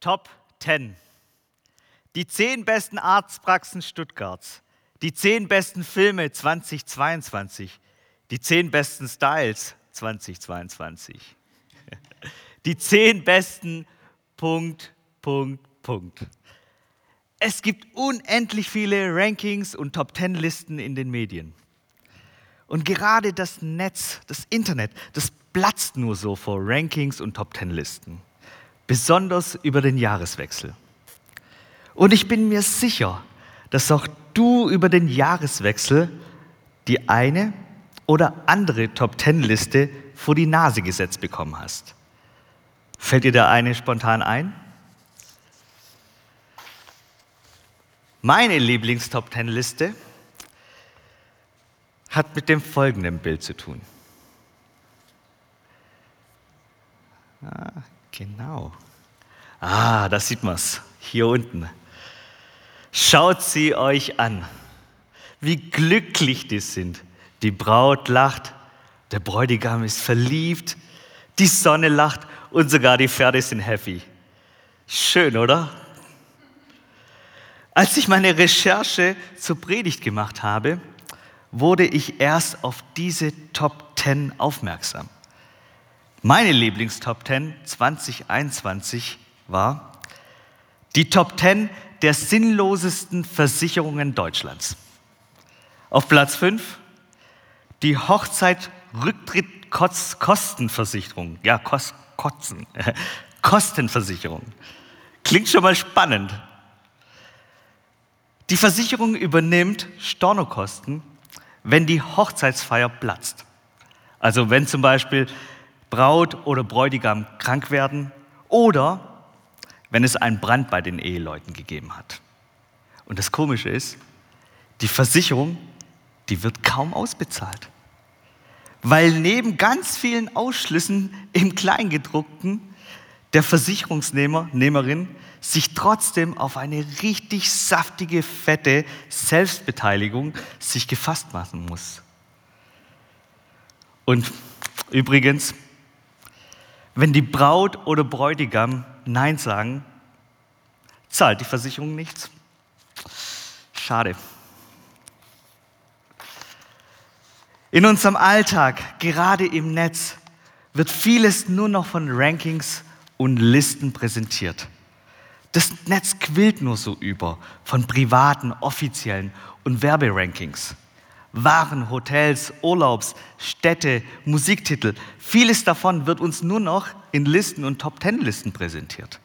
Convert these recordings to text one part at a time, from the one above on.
Top 10. Die 10 besten Arztpraxen Stuttgarts. Die 10 besten Filme 2022. Die 10 besten Styles 2022. Die 10 besten Punkt, Punkt, Punkt. Es gibt unendlich viele Rankings und Top 10 Listen in den Medien. Und gerade das Netz, das Internet, das platzt nur so vor Rankings und Top 10 Listen besonders über den Jahreswechsel. Und ich bin mir sicher, dass auch du über den Jahreswechsel die eine oder andere Top-10-Liste vor die Nase gesetzt bekommen hast. Fällt dir da eine spontan ein? Meine Lieblings-Top-10-Liste hat mit dem folgenden Bild zu tun. Genau. Ah, da sieht man es. Hier unten. Schaut sie euch an. Wie glücklich die sind. Die Braut lacht, der Bräutigam ist verliebt, die Sonne lacht und sogar die Pferde sind happy. Schön, oder? Als ich meine Recherche zur Predigt gemacht habe, wurde ich erst auf diese Top 10 aufmerksam. Meine Lieblingstop 10 2021 war die Top 10 der sinnlosesten Versicherungen Deutschlands. Auf Platz 5 die Hochzeit-Rücktritt-Kostenversicherung. Ja, Kos Kotzen. Kostenversicherung. Klingt schon mal spannend. Die Versicherung übernimmt Stornokosten, wenn die Hochzeitsfeier platzt. Also wenn zum Beispiel Braut oder Bräutigam krank werden oder wenn es einen Brand bei den Eheleuten gegeben hat. Und das Komische ist, die Versicherung, die wird kaum ausbezahlt. Weil neben ganz vielen Ausschlüssen im Kleingedruckten der Versicherungsnehmer, Nehmerin sich trotzdem auf eine richtig saftige, fette Selbstbeteiligung sich gefasst machen muss. Und übrigens, wenn die Braut oder Bräutigam Nein sagen, zahlt die Versicherung nichts. Schade. In unserem Alltag, gerade im Netz, wird vieles nur noch von Rankings und Listen präsentiert. Das Netz quillt nur so über von privaten, offiziellen und Werberankings. Waren, Hotels, Urlaubs, Städte, Musiktitel. Vieles davon wird uns nur noch in Listen und Top-Ten-Listen präsentiert.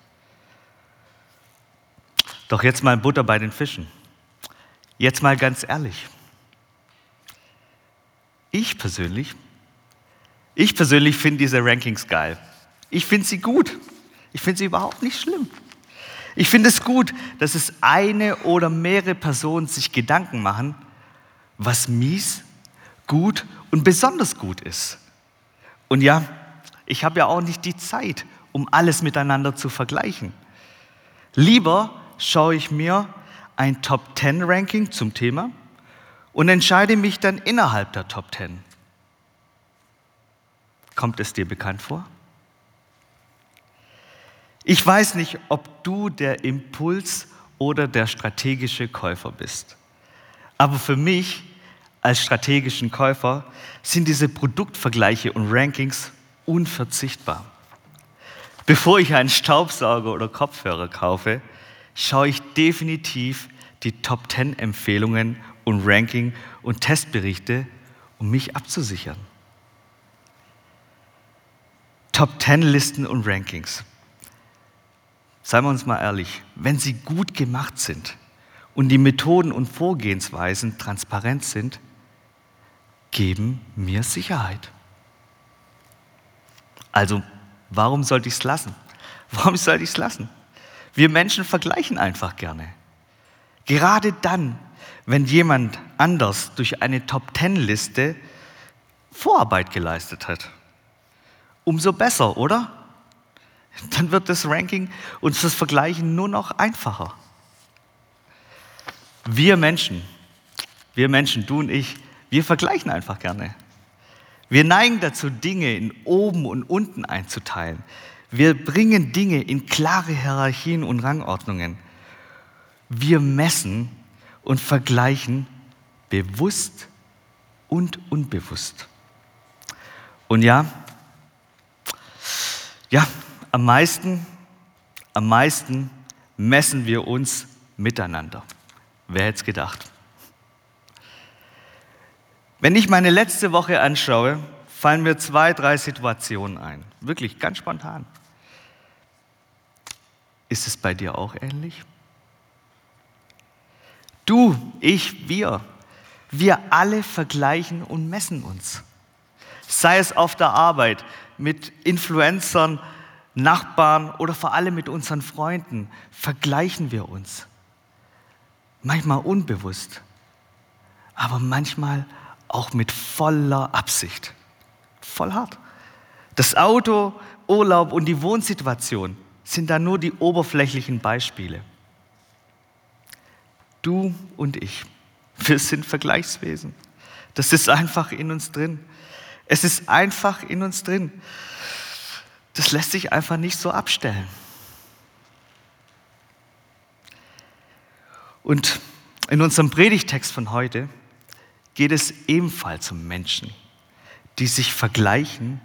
Doch jetzt mal Butter bei den Fischen. Jetzt mal ganz ehrlich. Ich persönlich, ich persönlich finde diese Rankings geil. Ich finde sie gut. Ich finde sie überhaupt nicht schlimm. Ich finde es gut, dass es eine oder mehrere Personen sich Gedanken machen, was mies, gut und besonders gut ist. Und ja, ich habe ja auch nicht die Zeit, um alles miteinander zu vergleichen. Lieber schaue ich mir ein Top 10 Ranking zum Thema und entscheide mich dann innerhalb der Top 10. Kommt es dir bekannt vor? Ich weiß nicht, ob du der Impuls oder der strategische Käufer bist. Aber für mich als strategischen Käufer sind diese Produktvergleiche und Rankings unverzichtbar. Bevor ich einen Staubsauger oder Kopfhörer kaufe, schaue ich definitiv die Top 10 Empfehlungen und Ranking und Testberichte, um mich abzusichern. Top 10 Listen und Rankings. Seien wir uns mal ehrlich, wenn sie gut gemacht sind und die Methoden und Vorgehensweisen transparent sind, geben mir Sicherheit. Also, warum sollte ich es lassen? Warum sollte ich es lassen? Wir Menschen vergleichen einfach gerne. Gerade dann, wenn jemand anders durch eine Top-Ten-Liste Vorarbeit geleistet hat. Umso besser, oder? Dann wird das Ranking und das Vergleichen nur noch einfacher. Wir Menschen, wir Menschen, du und ich, wir vergleichen einfach gerne. Wir neigen dazu, Dinge in oben und unten einzuteilen. Wir bringen Dinge in klare Hierarchien und Rangordnungen. Wir messen und vergleichen bewusst und unbewusst. Und ja, ja, am meisten, am meisten messen wir uns miteinander. Wer hätte es gedacht? Wenn ich meine letzte Woche anschaue, fallen mir zwei, drei Situationen ein. Wirklich ganz spontan. Ist es bei dir auch ähnlich? Du, ich, wir. Wir alle vergleichen und messen uns. Sei es auf der Arbeit mit Influencern, Nachbarn oder vor allem mit unseren Freunden, vergleichen wir uns. Manchmal unbewusst, aber manchmal auch mit voller Absicht. Voll hart. Das Auto, Urlaub und die Wohnsituation sind da nur die oberflächlichen Beispiele. Du und ich, wir sind Vergleichswesen. Das ist einfach in uns drin. Es ist einfach in uns drin. Das lässt sich einfach nicht so abstellen. Und in unserem Predigtext von heute geht es ebenfalls um Menschen, die sich vergleichen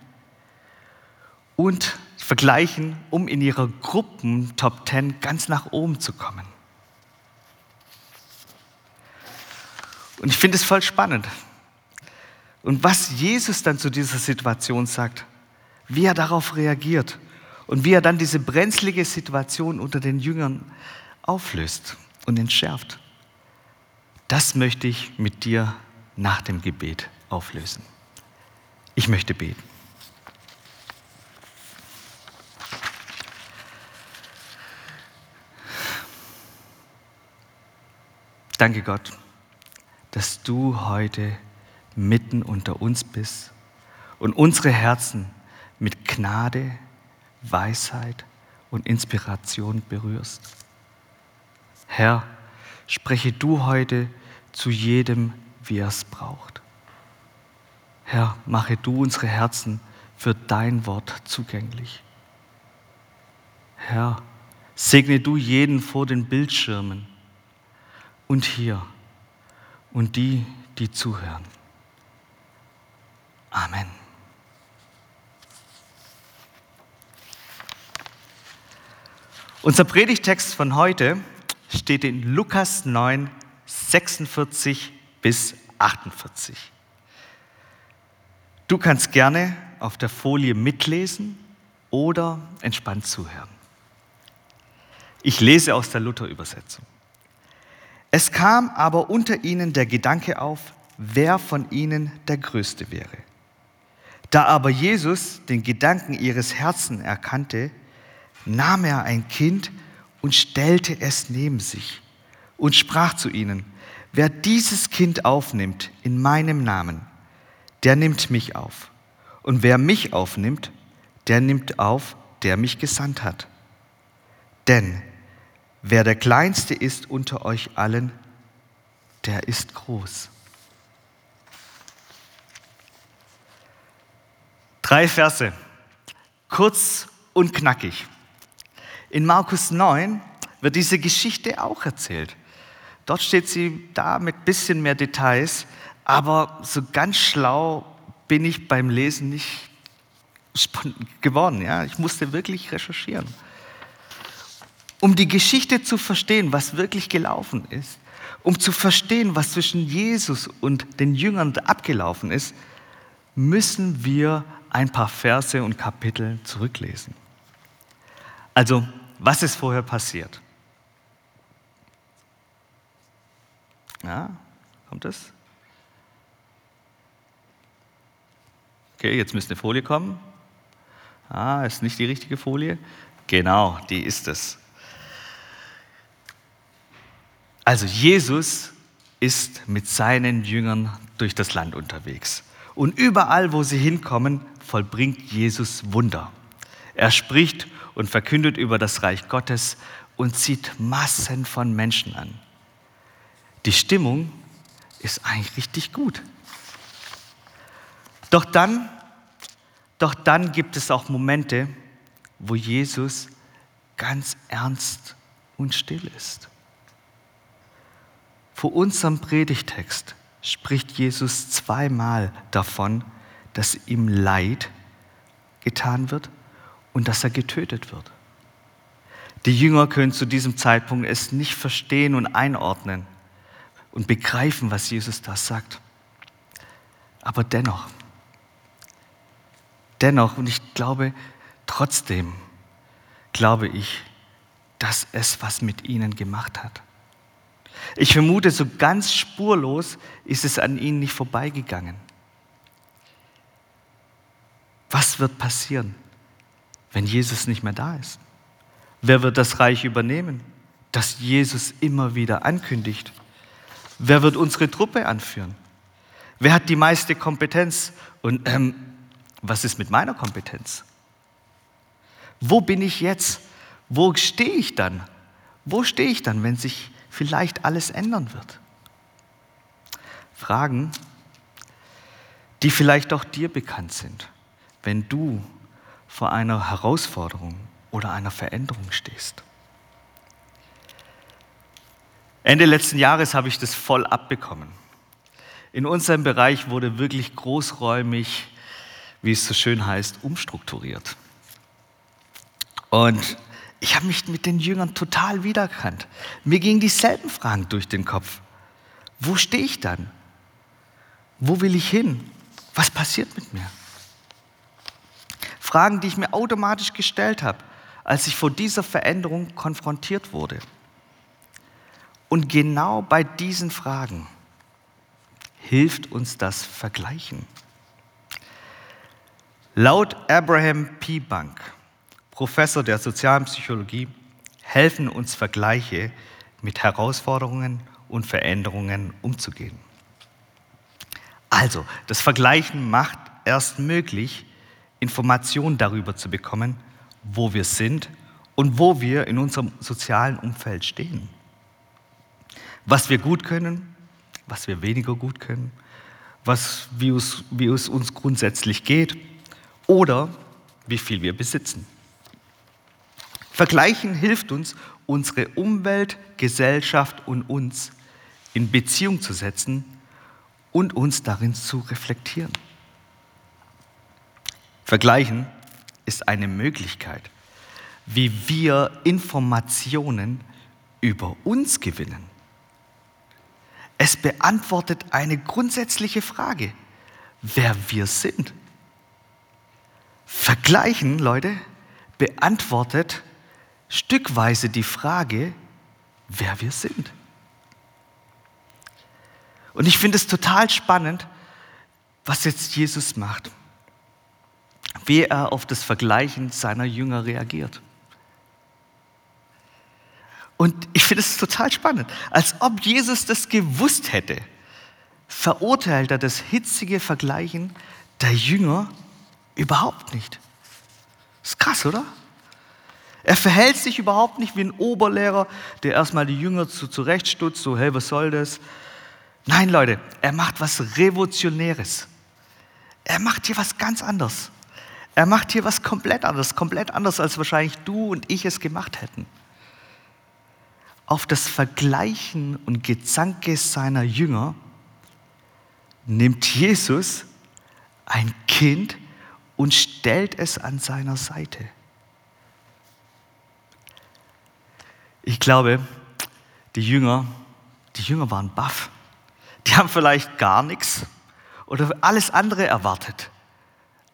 und vergleichen, um in ihrer Gruppen Top 10 ganz nach oben zu kommen. Und ich finde es voll spannend. Und was Jesus dann zu dieser Situation sagt, wie er darauf reagiert und wie er dann diese brenzlige Situation unter den Jüngern auflöst und entschärft, das möchte ich mit dir nach dem Gebet auflösen. Ich möchte beten. Danke Gott, dass du heute mitten unter uns bist und unsere Herzen mit Gnade, Weisheit und Inspiration berührst. Herr, spreche du heute zu jedem, wie er es braucht. Herr, mache du unsere Herzen für dein Wort zugänglich. Herr, segne du jeden vor den Bildschirmen und hier und die, die zuhören. Amen. Unser Predigtext von heute steht in Lukas 9, 46 bis 48. Du kannst gerne auf der Folie mitlesen oder entspannt zuhören. Ich lese aus der Luther-Übersetzung. Es kam aber unter ihnen der Gedanke auf, wer von ihnen der Größte wäre. Da aber Jesus den Gedanken ihres Herzens erkannte, nahm er ein Kind und stellte es neben sich und sprach zu ihnen, wer dieses Kind aufnimmt in meinem Namen, der nimmt mich auf. Und wer mich aufnimmt, der nimmt auf, der mich gesandt hat. Denn wer der Kleinste ist unter euch allen, der ist groß. Drei Verse, kurz und knackig. In Markus 9 wird diese Geschichte auch erzählt. Dort steht sie da mit bisschen mehr Details, aber so ganz schlau bin ich beim Lesen nicht geworden. Ja? Ich musste wirklich recherchieren. Um die Geschichte zu verstehen, was wirklich gelaufen ist, um zu verstehen, was zwischen Jesus und den Jüngern abgelaufen ist, müssen wir ein paar Verse und Kapitel zurücklesen. Also, was ist vorher passiert? Ja, kommt es? Okay, jetzt müsste eine Folie kommen. Ah, ist nicht die richtige Folie. Genau, die ist es. Also Jesus ist mit seinen Jüngern durch das Land unterwegs. Und überall, wo sie hinkommen, vollbringt Jesus Wunder. Er spricht und verkündet über das Reich Gottes und zieht Massen von Menschen an. Die Stimmung ist eigentlich richtig gut. Doch dann, doch dann gibt es auch Momente, wo Jesus ganz ernst und still ist. Vor unserem Predigtext spricht Jesus zweimal davon, dass ihm Leid getan wird und dass er getötet wird. Die Jünger können zu diesem Zeitpunkt es nicht verstehen und einordnen und begreifen, was Jesus da sagt. Aber dennoch, dennoch, und ich glaube trotzdem, glaube ich, dass es was mit ihnen gemacht hat. Ich vermute, so ganz spurlos ist es an ihnen nicht vorbeigegangen. Was wird passieren, wenn Jesus nicht mehr da ist? Wer wird das Reich übernehmen, das Jesus immer wieder ankündigt? Wer wird unsere Truppe anführen? Wer hat die meiste Kompetenz? Und ähm, was ist mit meiner Kompetenz? Wo bin ich jetzt? Wo stehe ich dann? Wo stehe ich dann, wenn sich vielleicht alles ändern wird? Fragen, die vielleicht auch dir bekannt sind, wenn du vor einer Herausforderung oder einer Veränderung stehst. Ende letzten Jahres habe ich das voll abbekommen. In unserem Bereich wurde wirklich großräumig, wie es so schön heißt, umstrukturiert. Und ich habe mich mit den Jüngern total wiedererkannt. Mir gingen dieselben Fragen durch den Kopf. Wo stehe ich dann? Wo will ich hin? Was passiert mit mir? Fragen, die ich mir automatisch gestellt habe, als ich vor dieser Veränderung konfrontiert wurde. Und genau bei diesen Fragen hilft uns das Vergleichen. Laut Abraham P. Bank, Professor der sozialen Psychologie, helfen uns Vergleiche mit Herausforderungen und Veränderungen umzugehen. Also, das Vergleichen macht erst möglich, Informationen darüber zu bekommen, wo wir sind und wo wir in unserem sozialen Umfeld stehen was wir gut können, was wir weniger gut können, was, wie, es, wie es uns grundsätzlich geht oder wie viel wir besitzen. Vergleichen hilft uns, unsere Umwelt, Gesellschaft und uns in Beziehung zu setzen und uns darin zu reflektieren. Vergleichen ist eine Möglichkeit, wie wir Informationen über uns gewinnen. Es beantwortet eine grundsätzliche Frage, wer wir sind. Vergleichen, Leute, beantwortet stückweise die Frage, wer wir sind. Und ich finde es total spannend, was jetzt Jesus macht, wie er auf das Vergleichen seiner Jünger reagiert. Und ich finde es total spannend, als ob Jesus das gewusst hätte, verurteilt er das hitzige Vergleichen der Jünger überhaupt nicht. ist krass, oder? Er verhält sich überhaupt nicht wie ein Oberlehrer, der erstmal die Jünger zu, zurechtstutzt, so, hey, was soll das? Nein, Leute, er macht was Revolutionäres. Er macht hier was ganz anderes. Er macht hier was komplett anderes, komplett anders, als wahrscheinlich du und ich es gemacht hätten auf das Vergleichen und Gezanke seiner Jünger nimmt Jesus ein Kind und stellt es an seiner Seite. Ich glaube, die Jünger, die Jünger waren baff. Die haben vielleicht gar nichts oder alles andere erwartet.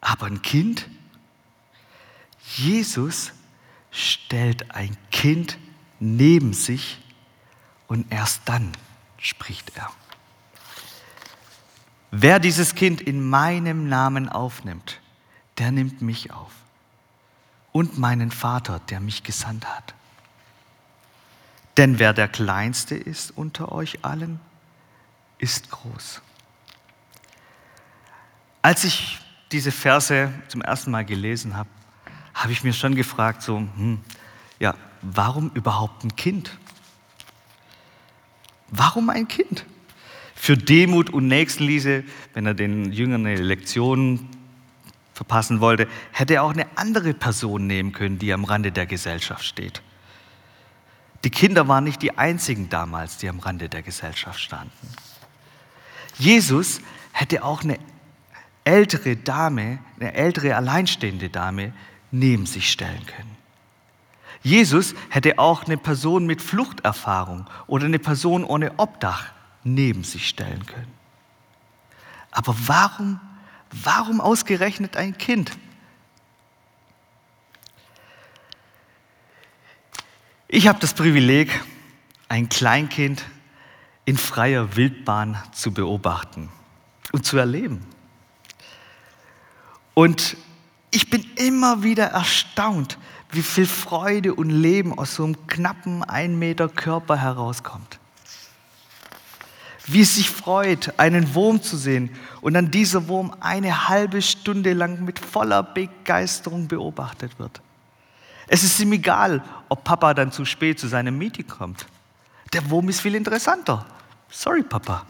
Aber ein Kind, Jesus stellt ein Kind neben sich und erst dann spricht er. Wer dieses Kind in meinem Namen aufnimmt, der nimmt mich auf und meinen Vater, der mich gesandt hat. Denn wer der Kleinste ist unter euch allen, ist groß. Als ich diese Verse zum ersten Mal gelesen habe, habe ich mir schon gefragt, so, hm, ja, warum überhaupt ein Kind? Warum ein Kind? Für Demut und Nächstenliebe, wenn er den Jüngern eine Lektion verpassen wollte, hätte er auch eine andere Person nehmen können, die am Rande der Gesellschaft steht. Die Kinder waren nicht die einzigen damals, die am Rande der Gesellschaft standen. Jesus hätte auch eine ältere Dame, eine ältere alleinstehende Dame neben sich stellen können. Jesus hätte auch eine Person mit Fluchterfahrung oder eine Person ohne Obdach neben sich stellen können. Aber warum, warum ausgerechnet ein Kind? Ich habe das Privileg, ein Kleinkind in freier Wildbahn zu beobachten und zu erleben. Und ich bin immer wieder erstaunt, wie viel Freude und Leben aus so einem knappen ein Meter Körper herauskommt. Wie es sich freut, einen Wurm zu sehen und dann dieser Wurm eine halbe Stunde lang mit voller Begeisterung beobachtet wird. Es ist ihm egal, ob Papa dann zu spät zu seinem Meeting kommt. Der Wurm ist viel interessanter. Sorry, Papa.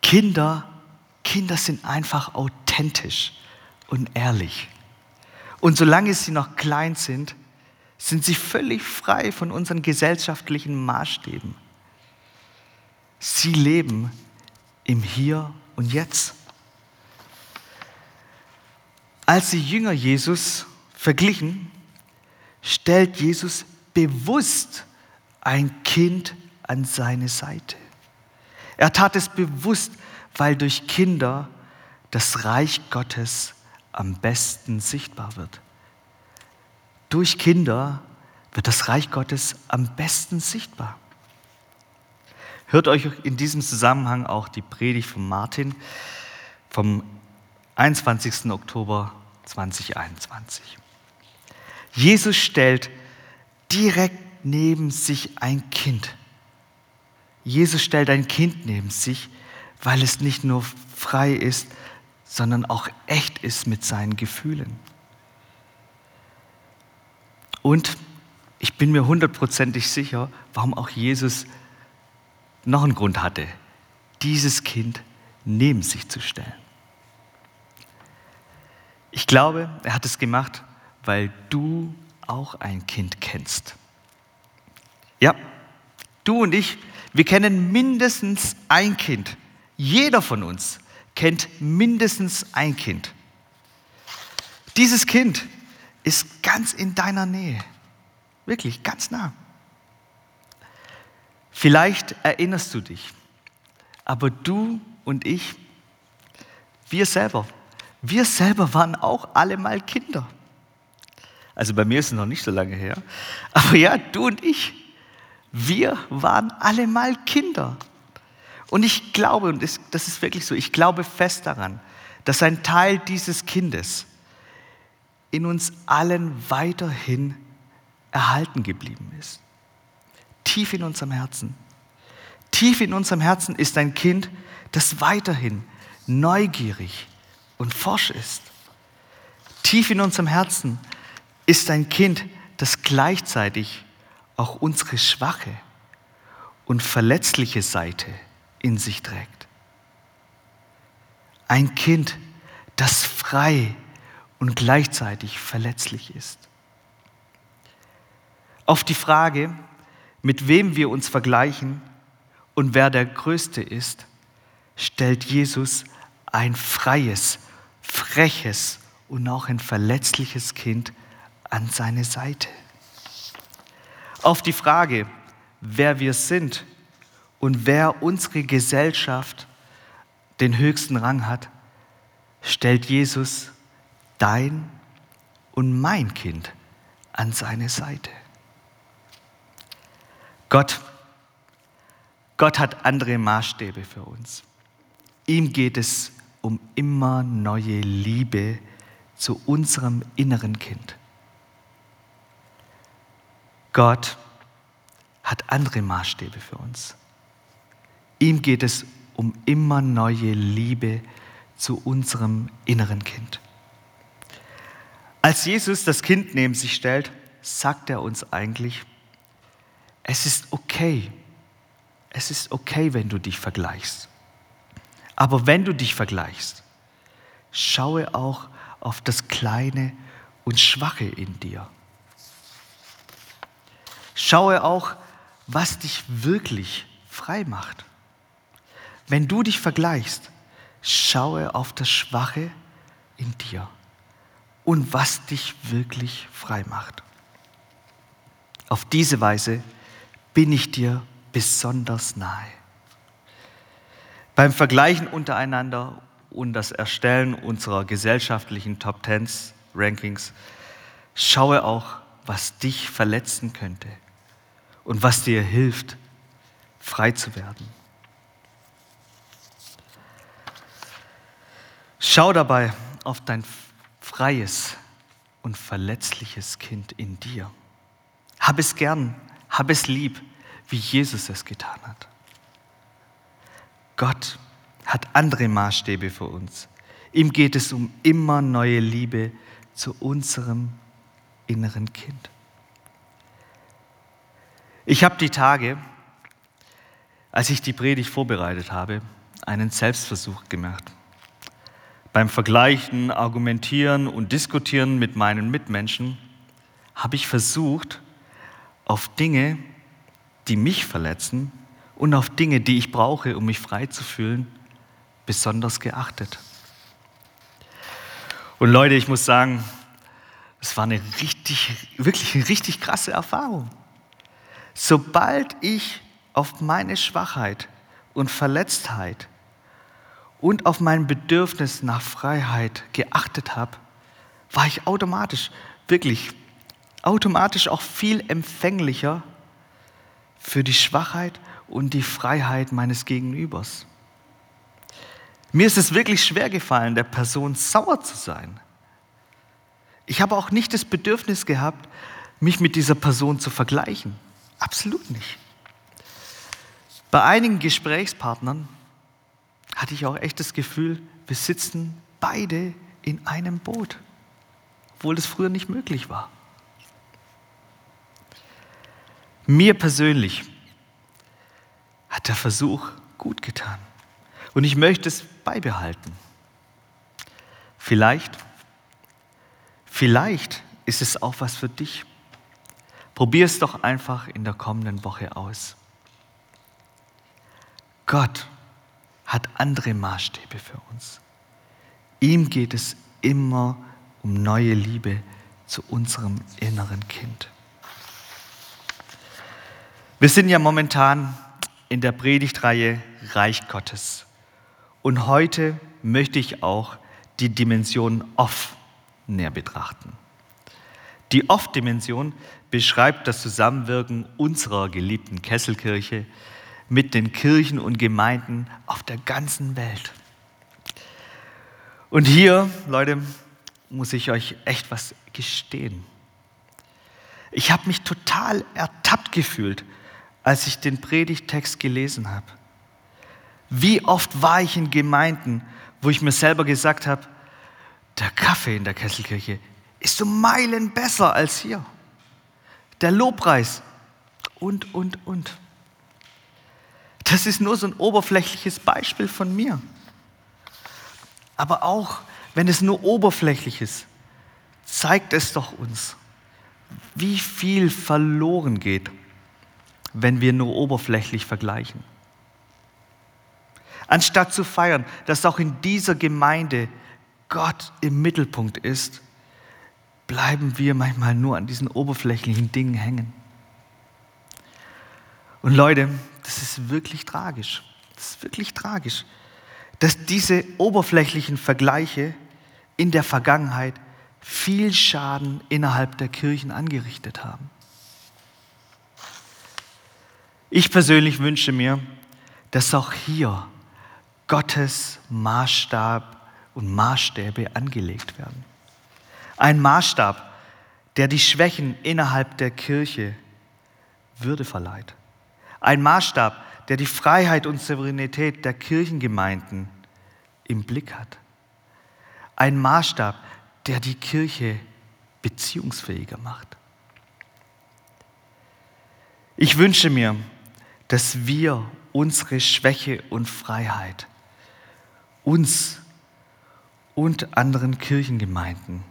Kinder, Kinder sind einfach authentisch und ehrlich. Und solange sie noch klein sind, sind sie völlig frei von unseren gesellschaftlichen Maßstäben. Sie leben im Hier und Jetzt. Als die Jünger Jesus verglichen, stellt Jesus bewusst ein Kind an seine Seite. Er tat es bewusst, weil durch Kinder das Reich Gottes am besten sichtbar wird. Durch Kinder wird das Reich Gottes am besten sichtbar. Hört euch in diesem Zusammenhang auch die Predigt von Martin vom 21. Oktober 2021. Jesus stellt direkt neben sich ein Kind. Jesus stellt ein Kind neben sich, weil es nicht nur frei ist, sondern auch echt ist mit seinen Gefühlen. Und ich bin mir hundertprozentig sicher, warum auch Jesus noch einen Grund hatte, dieses Kind neben sich zu stellen. Ich glaube, er hat es gemacht, weil du auch ein Kind kennst. Ja, du und ich, wir kennen mindestens ein Kind. Jeder von uns kennt mindestens ein Kind. Dieses Kind ist ganz in deiner Nähe. Wirklich, ganz nah. Vielleicht erinnerst du dich, aber du und ich, wir selber, wir selber waren auch alle mal Kinder. Also bei mir ist es noch nicht so lange her. Aber ja, du und ich, wir waren alle mal Kinder. Und ich glaube, und das ist wirklich so, ich glaube fest daran, dass ein Teil dieses Kindes in uns allen weiterhin erhalten geblieben ist. Tief in unserem Herzen. Tief in unserem Herzen ist ein Kind, das weiterhin neugierig und forsch ist. Tief in unserem Herzen ist ein Kind, das gleichzeitig auch unsere schwache und verletzliche Seite in sich trägt. Ein Kind, das frei und gleichzeitig verletzlich ist. Auf die Frage, mit wem wir uns vergleichen und wer der Größte ist, stellt Jesus ein freies, freches und auch ein verletzliches Kind an seine Seite. Auf die Frage, wer wir sind und wer unsere Gesellschaft den höchsten Rang hat, stellt Jesus dein und mein Kind an seine Seite. Gott, Gott hat andere Maßstäbe für uns. Ihm geht es um immer neue Liebe zu unserem inneren Kind. Gott hat andere Maßstäbe für uns. Ihm geht es um immer neue Liebe zu unserem inneren Kind. Als Jesus das Kind neben sich stellt, sagt er uns eigentlich, es ist okay, es ist okay, wenn du dich vergleichst. Aber wenn du dich vergleichst, schaue auch auf das Kleine und Schwache in dir. Schaue auch, was dich wirklich frei macht. Wenn du dich vergleichst, schaue auf das Schwache in dir und was dich wirklich frei macht. Auf diese Weise bin ich dir besonders nahe. Beim Vergleichen untereinander und das Erstellen unserer gesellschaftlichen Top Tens Rankings schaue auch, was dich verletzen könnte und was dir hilft, frei zu werden. Schau dabei auf dein freies und verletzliches Kind in dir. Hab es gern, hab es lieb, wie Jesus es getan hat. Gott hat andere Maßstäbe für uns. Ihm geht es um immer neue Liebe zu unserem inneren Kind. Ich habe die Tage, als ich die Predigt vorbereitet habe, einen Selbstversuch gemacht. Beim Vergleichen, Argumentieren und Diskutieren mit meinen Mitmenschen habe ich versucht, auf Dinge, die mich verletzen, und auf Dinge, die ich brauche, um mich frei zu fühlen, besonders geachtet. Und Leute, ich muss sagen, es war eine richtig, wirklich eine richtig krasse Erfahrung. Sobald ich auf meine Schwachheit und Verletztheit und auf mein Bedürfnis nach Freiheit geachtet habe, war ich automatisch, wirklich automatisch auch viel empfänglicher für die Schwachheit und die Freiheit meines Gegenübers. Mir ist es wirklich schwer gefallen, der Person sauer zu sein. Ich habe auch nicht das Bedürfnis gehabt, mich mit dieser Person zu vergleichen. Absolut nicht. Bei einigen Gesprächspartnern hatte ich auch echt das Gefühl, wir sitzen beide in einem Boot, obwohl das früher nicht möglich war. Mir persönlich hat der Versuch gut getan. Und ich möchte es beibehalten. Vielleicht, vielleicht ist es auch was für dich. Probier es doch einfach in der kommenden Woche aus. Gott hat andere Maßstäbe für uns. Ihm geht es immer um neue Liebe zu unserem inneren Kind. Wir sind ja momentan in der Predigtreihe Reich Gottes. Und heute möchte ich auch die Dimension Off näher betrachten. Die Off-Dimension beschreibt das Zusammenwirken unserer geliebten Kesselkirche mit den Kirchen und Gemeinden auf der ganzen Welt. Und hier, Leute, muss ich euch echt was gestehen. Ich habe mich total ertappt gefühlt, als ich den Predigtext gelesen habe. Wie oft war ich in Gemeinden, wo ich mir selber gesagt habe, der Kaffee in der Kesselkirche ist so Meilen besser als hier. Der Lobpreis und, und, und. Das ist nur so ein oberflächliches Beispiel von mir. Aber auch wenn es nur oberflächlich ist, zeigt es doch uns, wie viel verloren geht wenn wir nur oberflächlich vergleichen. Anstatt zu feiern, dass auch in dieser Gemeinde Gott im Mittelpunkt ist, bleiben wir manchmal nur an diesen oberflächlichen Dingen hängen. Und Leute, das ist wirklich tragisch. Das ist wirklich tragisch, dass diese oberflächlichen Vergleiche in der Vergangenheit viel Schaden innerhalb der Kirchen angerichtet haben. Ich persönlich wünsche mir, dass auch hier Gottes Maßstab und Maßstäbe angelegt werden. Ein Maßstab, der die Schwächen innerhalb der Kirche Würde verleiht. Ein Maßstab, der die Freiheit und Souveränität der Kirchengemeinden im Blick hat. Ein Maßstab, der die Kirche beziehungsfähiger macht. Ich wünsche mir, dass wir unsere Schwäche und Freiheit uns und anderen Kirchengemeinden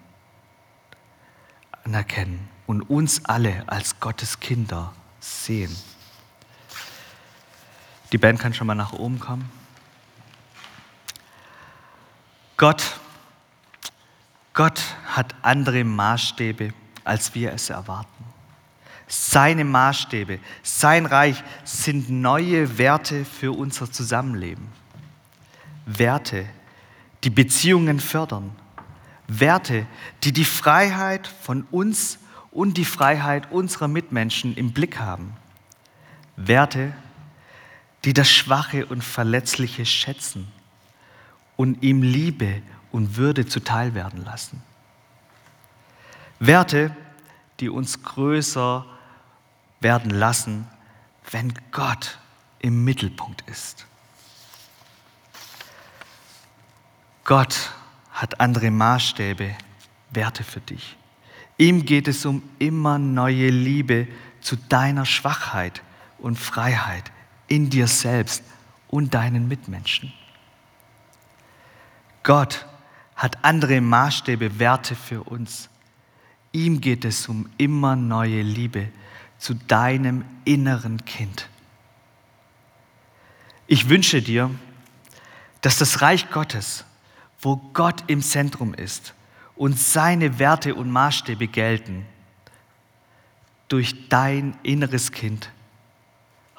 anerkennen und uns alle als Gottes Kinder sehen. Die Band kann schon mal nach oben kommen. Gott, Gott hat andere Maßstäbe, als wir es erwarten. Seine Maßstäbe, sein Reich sind neue Werte für unser Zusammenleben. Werte, die Beziehungen fördern. Werte, die die Freiheit von uns und die Freiheit unserer Mitmenschen im Blick haben. Werte, die das Schwache und Verletzliche schätzen und ihm Liebe und Würde zuteilwerden lassen. Werte, die uns größer werden lassen, wenn Gott im Mittelpunkt ist. Gott hat andere Maßstäbe, Werte für dich. Ihm geht es um immer neue Liebe zu deiner Schwachheit und Freiheit in dir selbst und deinen Mitmenschen. Gott hat andere Maßstäbe, Werte für uns. Ihm geht es um immer neue Liebe zu deinem inneren Kind. Ich wünsche dir, dass das Reich Gottes, wo Gott im Zentrum ist und seine Werte und Maßstäbe gelten, durch dein inneres Kind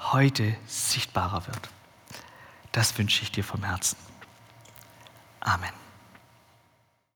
heute sichtbarer wird. Das wünsche ich dir vom Herzen. Amen.